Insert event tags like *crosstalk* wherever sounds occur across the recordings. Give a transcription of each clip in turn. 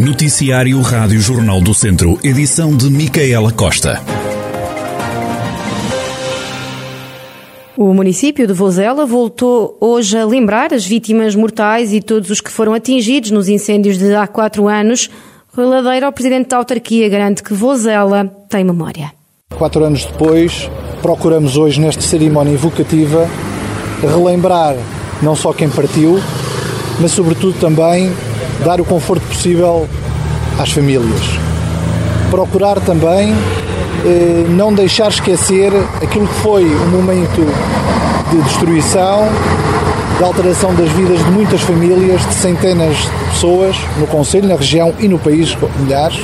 Noticiário Rádio Jornal do Centro, edição de Micaela Costa. O município de Vozela voltou hoje a lembrar as vítimas mortais e todos os que foram atingidos nos incêndios de há quatro anos. Rui Ladeira, o presidente da autarquia, garante que Vozela tem memória. Quatro anos depois, procuramos hoje, nesta cerimónia evocativa, relembrar não só quem partiu, mas sobretudo também dar o conforto possível às famílias. Procurar também eh, não deixar esquecer aquilo que foi um momento de destruição, de alteração das vidas de muitas famílias, de centenas de pessoas no Conselho, na região e no país, milhares.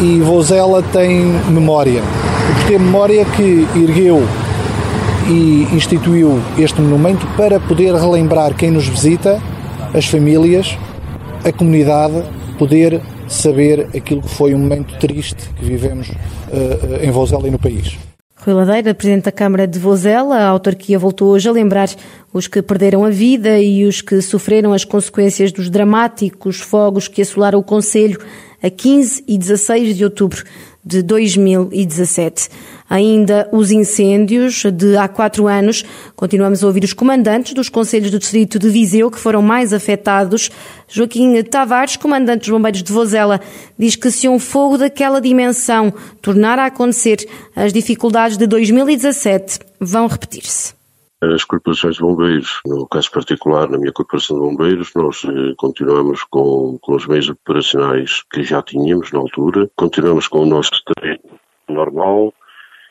E Vozela tem memória. Porque tem memória que ergueu e instituiu este monumento para poder relembrar quem nos visita, as famílias, a comunidade, poder saber aquilo que foi um momento triste que vivemos uh, em Vozela e no país. Rui Ladeira, Presidente da Câmara de Vozela, a autarquia voltou hoje a lembrar os que perderam a vida e os que sofreram as consequências dos dramáticos fogos que assolaram o Conselho a 15 e 16 de outubro de 2017. Ainda os incêndios de há quatro anos. Continuamos a ouvir os comandantes dos Conselhos do Distrito de Viseu que foram mais afetados. Joaquim Tavares, comandante dos Bombeiros de Vozela, diz que se um fogo daquela dimensão tornar a acontecer, as dificuldades de 2017 vão repetir-se. As corporações de bombeiros, no caso particular, na minha corporação de bombeiros, nós eh, continuamos com, com os meios operacionais que já tínhamos na altura, continuamos com o nosso treino normal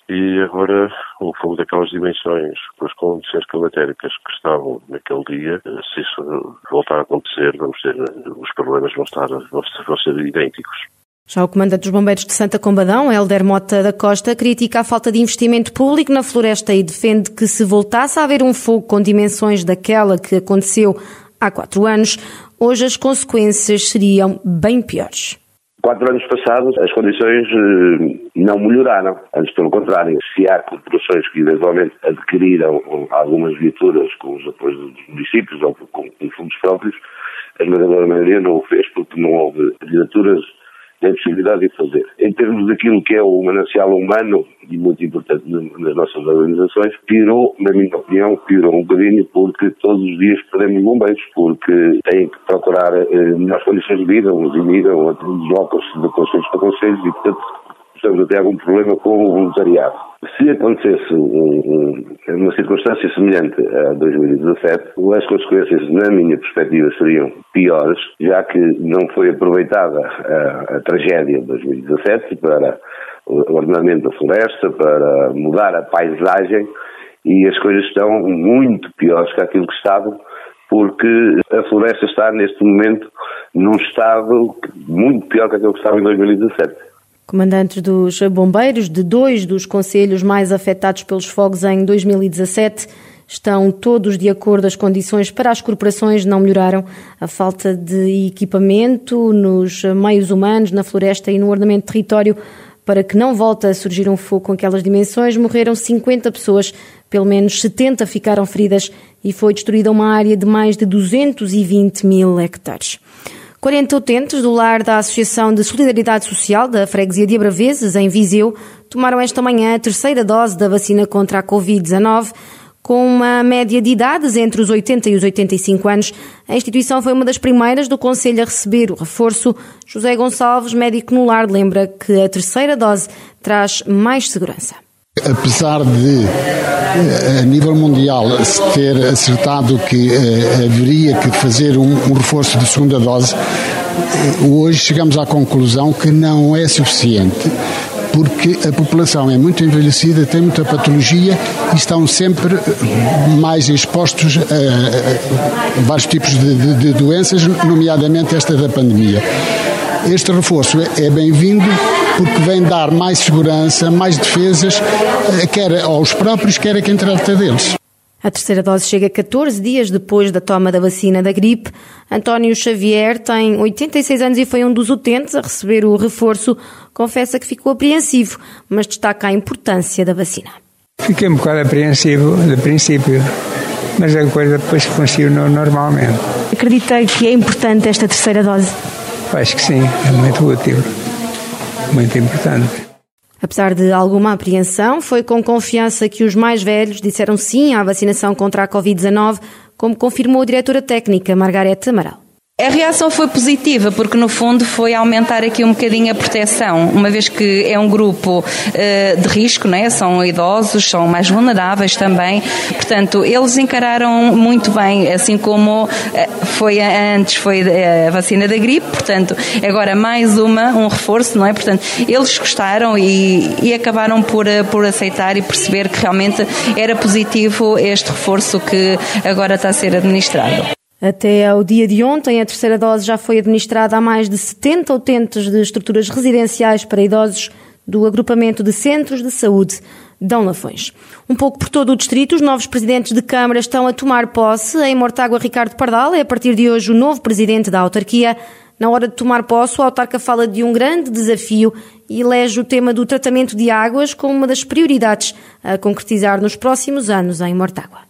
e agora o fogo daquelas dimensões, com as condições climatéricas que estavam naquele dia, se isso voltar a acontecer, vamos ter, os problemas vão, estar, vão ser idênticos. Já o comandante dos bombeiros de Santa Combadão, Helder Mota da Costa, critica a falta de investimento público na floresta e defende que se voltasse a haver um fogo com dimensões daquela que aconteceu há quatro anos, hoje as consequências seriam bem piores. Quatro anos passados, as condições eh, não melhoraram. Antes, pelo contrário, se há corporações que eventualmente adquiriram algumas viaturas com os apoios dos municípios ou com fundos próprios, a maioria não o fez porque não houve viaturas tem possibilidade de fazer. Em termos daquilo que é o manancial humano, e muito importante nas nossas organizações, pirou, na minha opinião, pirou um bocadinho porque todos os dias perdemos bombeiros, porque têm que procurar eh, melhores condições de vida, uns imigram, outros deslocam-se de conselhos para conselhos e, portanto, estamos a ter algum problema com o voluntariado. Se acontecesse um, um, uma circunstância semelhante a 2017, as consequências, na minha perspectiva, seriam piores, já que não foi aproveitada a, a tragédia de 2017 para o ordenamento da floresta, para mudar a paisagem, e as coisas estão muito piores que aquilo que estavam, porque a floresta está neste momento num estado muito pior que aquilo que estava em 2017. Comandantes dos bombeiros de dois dos conselhos mais afetados pelos fogos em 2017 estão todos de acordo. As condições para as corporações não melhoraram. A falta de equipamento nos meios humanos, na floresta e no ordenamento de território para que não volte a surgir um fogo com aquelas dimensões. Morreram 50 pessoas, pelo menos 70 ficaram feridas e foi destruída uma área de mais de 220 mil hectares. 40 utentes do lar da Associação de Solidariedade Social da Freguesia de Abraveses, em Viseu, tomaram esta manhã a terceira dose da vacina contra a Covid-19. Com uma média de idades entre os 80 e os 85 anos, a instituição foi uma das primeiras do Conselho a receber o reforço. José Gonçalves, médico no lar, lembra que a terceira dose traz mais segurança. Apesar de, eh, a nível mundial, se ter acertado que uh, haveria que fazer um, um, reforço de segunda dose, uh, hoje chegamos à conclusão que não é suficiente, porque a população é muito envelhecida, tem muita patologia e estão sempre mais expostos a, a vários tipos de, de, de doenças, nomeadamente esta da pandemia. Este reforço é, é bem-vindo porque vem dar mais segurança, mais defesas, eh, quer aos próprios, quer a quem trata deles. A terceira dose chega 14 dias depois da toma da vacina da gripe. António Xavier tem 86 anos e foi um dos utentes a receber o reforço. Confessa que ficou apreensivo, mas destaca a importância da vacina. Fiquei um bocado apreensivo de princípio, mas a coisa depois funcionou normalmente. Acreditei que é importante esta terceira dose? Acho que sim, é muito útil, muito importante. Apesar de alguma apreensão, foi com confiança que os mais velhos disseram sim à vacinação contra a Covid-19, como confirmou a diretora técnica Margarete Amaral. A reação foi positiva, porque no fundo foi aumentar aqui um bocadinho a proteção, uma vez que é um grupo uh, de risco, né? são idosos, são mais vulneráveis também. Portanto, eles encararam muito bem, assim como uh, foi antes foi a vacina da gripe, portanto, agora mais uma, um reforço, não é? Portanto, eles gostaram e, e acabaram por, eh, por aceitar e perceber que realmente era positivo este reforço que agora está a ser administrado. Até ao dia de ontem, a terceira dose já foi administrada a mais de 70 utentes de estruturas residenciais para idosos do agrupamento de centros de saúde Dão Lafões. Um pouco por todo o distrito, os novos presidentes de Câmara estão a tomar posse. Em Mortágua, Ricardo Pardal é a partir de hoje o novo presidente da autarquia. Na hora de tomar posse, o autarca fala de um grande desafio e elege o tema do tratamento de águas como uma das prioridades a concretizar nos próximos anos em Mortágua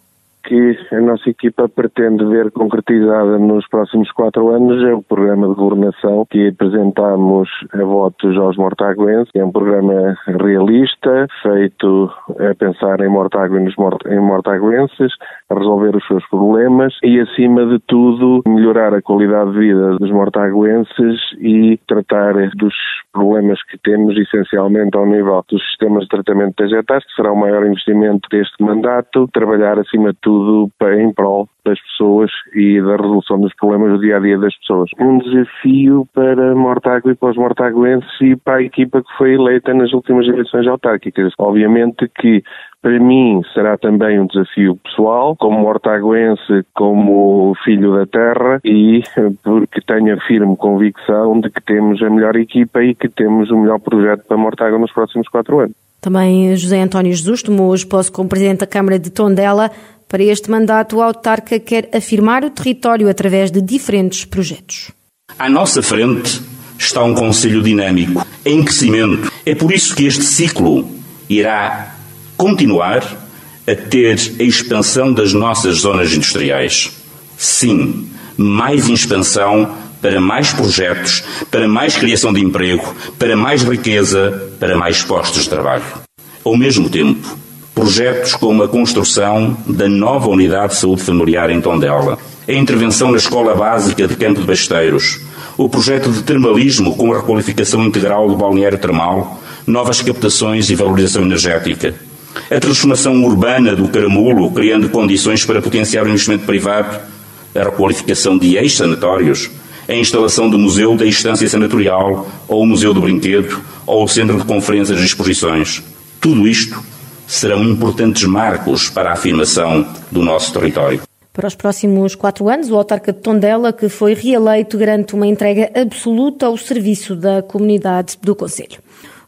que a nossa equipa pretende ver concretizada nos próximos quatro anos é o programa de governação que apresentamos a votos aos mortaguenses. É um programa realista, feito a pensar em Mortágua nos em mortaguenses, a resolver os seus problemas e, acima de tudo, melhorar a qualidade de vida dos mortaguenses e tratar dos problemas que temos, essencialmente ao nível dos sistemas de tratamento de vegetais, que será o maior investimento deste mandato, trabalhar, acima de tudo, tudo em prol das pessoas e da resolução dos problemas do dia a dia das pessoas. Um desafio para Mortágua e para os mortaguenses e para a equipa que foi eleita nas últimas eleições autárquicas. Obviamente que para mim será também um desafio pessoal, como mortaguense, como filho da terra e *laughs* porque tenho a firme convicção de que temos a melhor equipa e que temos o melhor projeto para Mortágua nos próximos quatro anos. Também José António Jesus tomou hoje posse como Presidente da Câmara de Tondela. Para este mandato, o autarca quer afirmar o território através de diferentes projetos. À nossa frente está um Conselho dinâmico, em crescimento. É por isso que este ciclo irá continuar a ter a expansão das nossas zonas industriais. Sim, mais expansão para mais projetos, para mais criação de emprego, para mais riqueza, para mais postos de trabalho. Ao mesmo tempo, projetos como a construção da nova unidade de saúde familiar em Tondela, a intervenção na escola básica de Campo de Basteiros, o projeto de termalismo com a requalificação integral do balneário termal, novas captações e valorização energética, a transformação urbana do Caramulo, criando condições para potenciar o investimento privado, a requalificação de ex-sanatórios, a instalação do Museu da Estância Sanatorial, ou o Museu do Brinquedo, ou o Centro de Conferências e Exposições. Tudo isto serão importantes marcos para a afirmação do nosso território. Para os próximos quatro anos, o autarca de Tondela, que foi reeleito, garante uma entrega absoluta ao serviço da comunidade do Conselho.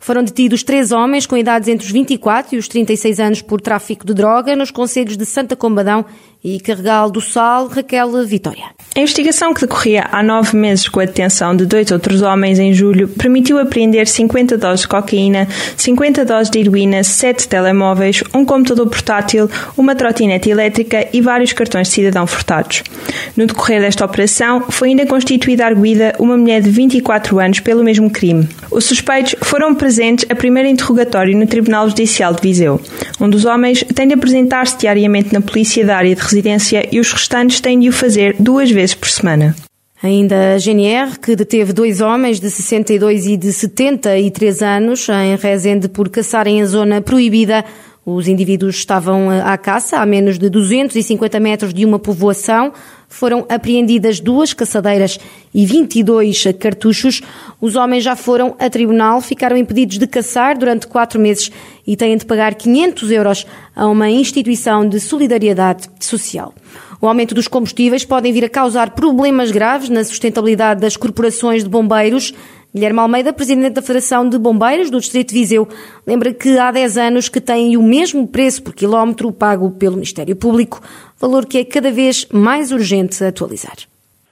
Foram detidos três homens com idades entre os 24 e os 36 anos por tráfico de droga nos conselhos de Santa Combadão e Carregal do Sal, Raquel Vitória. A investigação que decorria há nove meses com a detenção de dois outros homens em julho permitiu apreender 50 doses de cocaína, 50 doses de heroína, 7 telemóveis, um computador portátil, uma trotinete elétrica e vários cartões de cidadão furtados. No decorrer desta operação, foi ainda constituída arguída uma mulher de 24 anos pelo mesmo crime. Os suspeitos foram presentes a primeiro interrogatório no Tribunal Judicial de Viseu. Um dos homens tem de apresentar-se diariamente na polícia da área de residência e os restantes têm de o fazer duas vezes por semana. Ainda a GNR, que deteve dois homens de 62 e de 73 anos em Rezende por caçarem a zona proibida. Os indivíduos estavam à caça a menos de 250 metros de uma povoação. Foram apreendidas duas caçadeiras e 22 cartuchos. Os homens já foram a tribunal, ficaram impedidos de caçar durante quatro meses e têm de pagar 500 euros a uma instituição de solidariedade social. O aumento dos combustíveis pode vir a causar problemas graves na sustentabilidade das corporações de bombeiros. Guilherme Almeida, presidente da Federação de Bombeiros do Distrito de Viseu, lembra que há 10 anos que têm o mesmo preço por quilómetro pago pelo Ministério Público, valor que é cada vez mais urgente atualizar.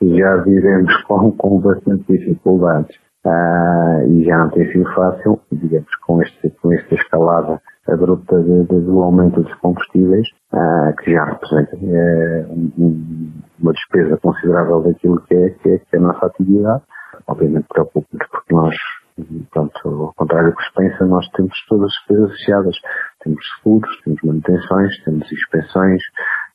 Já vivemos com, com bastante dificuldades. Ah, e já não tem sido fácil, digamos, com, este, com esta escalada abrupta de, de, do aumento dos combustíveis, ah, que já representa é, um, uma despesa considerável daquilo que é, que é, que é a nossa atividade. Obviamente preocupa-nos porque nós, pronto, ao contrário do que se pensa, nós temos todas as coisas associadas. Temos seguros, temos manutenções, temos inspeções,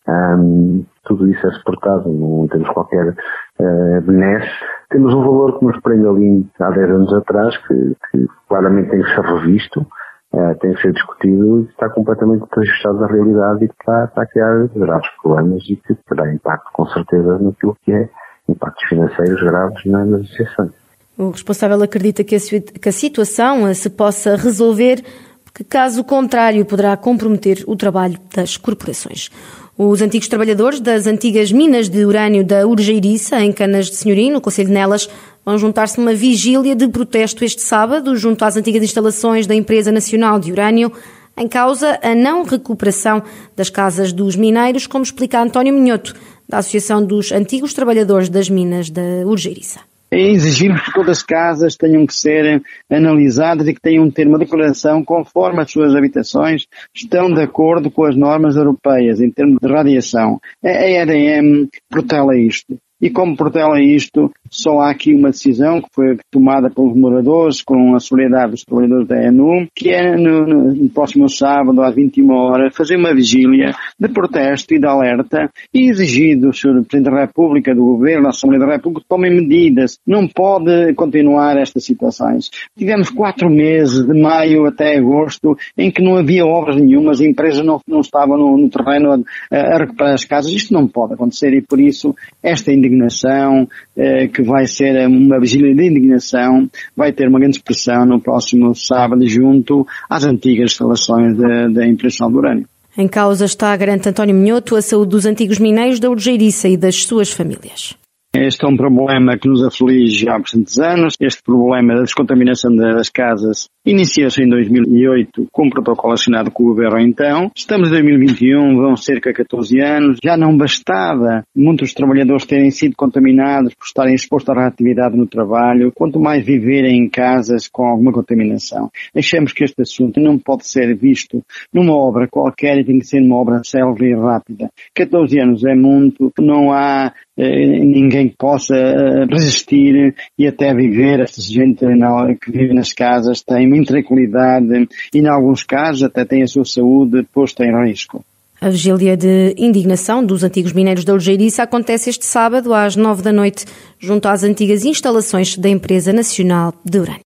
um, tudo isso é suportado, não temos qualquer uh, benesse. Temos um valor que nos prende ali há 10 anos atrás, que, que claramente tem que ser revisto, uh, tem que ser discutido e está completamente desajustado à realidade e está, está a criar graves problemas e que terá impacto com certeza naquilo que é impactos financeiros graves nas associações. O responsável acredita que a, situação se possa resolver, porque caso contrário poderá comprometer o trabalho das corporações. Os antigos trabalhadores das antigas minas de urânio da Urgeiriça, em Canas de Senhorim, no Conselho de Nelas, vão juntar-se numa vigília de protesto este sábado, junto às antigas instalações da Empresa Nacional de Urânio, em causa a não recuperação das casas dos mineiros, como explica António Minhoto, da Associação dos Antigos Trabalhadores das Minas da Urgeiriça é exigir que todas as casas tenham que ser analisadas e que tenham que ter uma declaração conforme as suas habitações estão de acordo com as normas europeias em termos de radiação. A EDM protela isto. E como protela isto, só há aqui uma decisão que foi tomada pelos moradores com a solidariedade dos trabalhadores da ENU, que é no, no, próximo sábado às 21 horas fazer uma vigília de protesto e de alerta e exigir do Sr. Presidente da República, do Governo, da Assembleia da República, que tomem medidas. Não pode continuar estas situações. Tivemos quatro meses, de maio até agosto, em que não havia obras nenhumas, as empresas não, não estavam no, no terreno a, a, recuperar as casas. Isto não pode acontecer e por isso esta indignação eh, que vai ser uma vigília de indignação, vai ter uma grande expressão no próximo sábado junto às antigas instalações da impressão do urânio. Em causa está, garante António Minhoto, a saúde dos antigos mineiros da Urgeiriça e das suas famílias. Este é um problema que nos aflige há bastantes anos. Este problema da descontaminação das casas iniciou-se em 2008 com um protocolo assinado com o governo então. Estamos em 2021, vão cerca de 14 anos. Já não bastava muitos trabalhadores terem sido contaminados por estarem expostos à radioatividade no trabalho, quanto mais viverem em casas com alguma contaminação. Achamos que este assunto não pode ser visto numa obra qualquer e tem que ser uma obra célere e rápida. 14 anos é muito, não há ninguém que possa eh, resistir e até viver. Esta gente que vive nas casas tem muita tranquilidade e, em alguns casos, até tem a sua saúde posta em risco. A vigília de indignação dos antigos mineiros da Algeiriça acontece este sábado às nove da noite, junto às antigas instalações da Empresa Nacional de Urânio.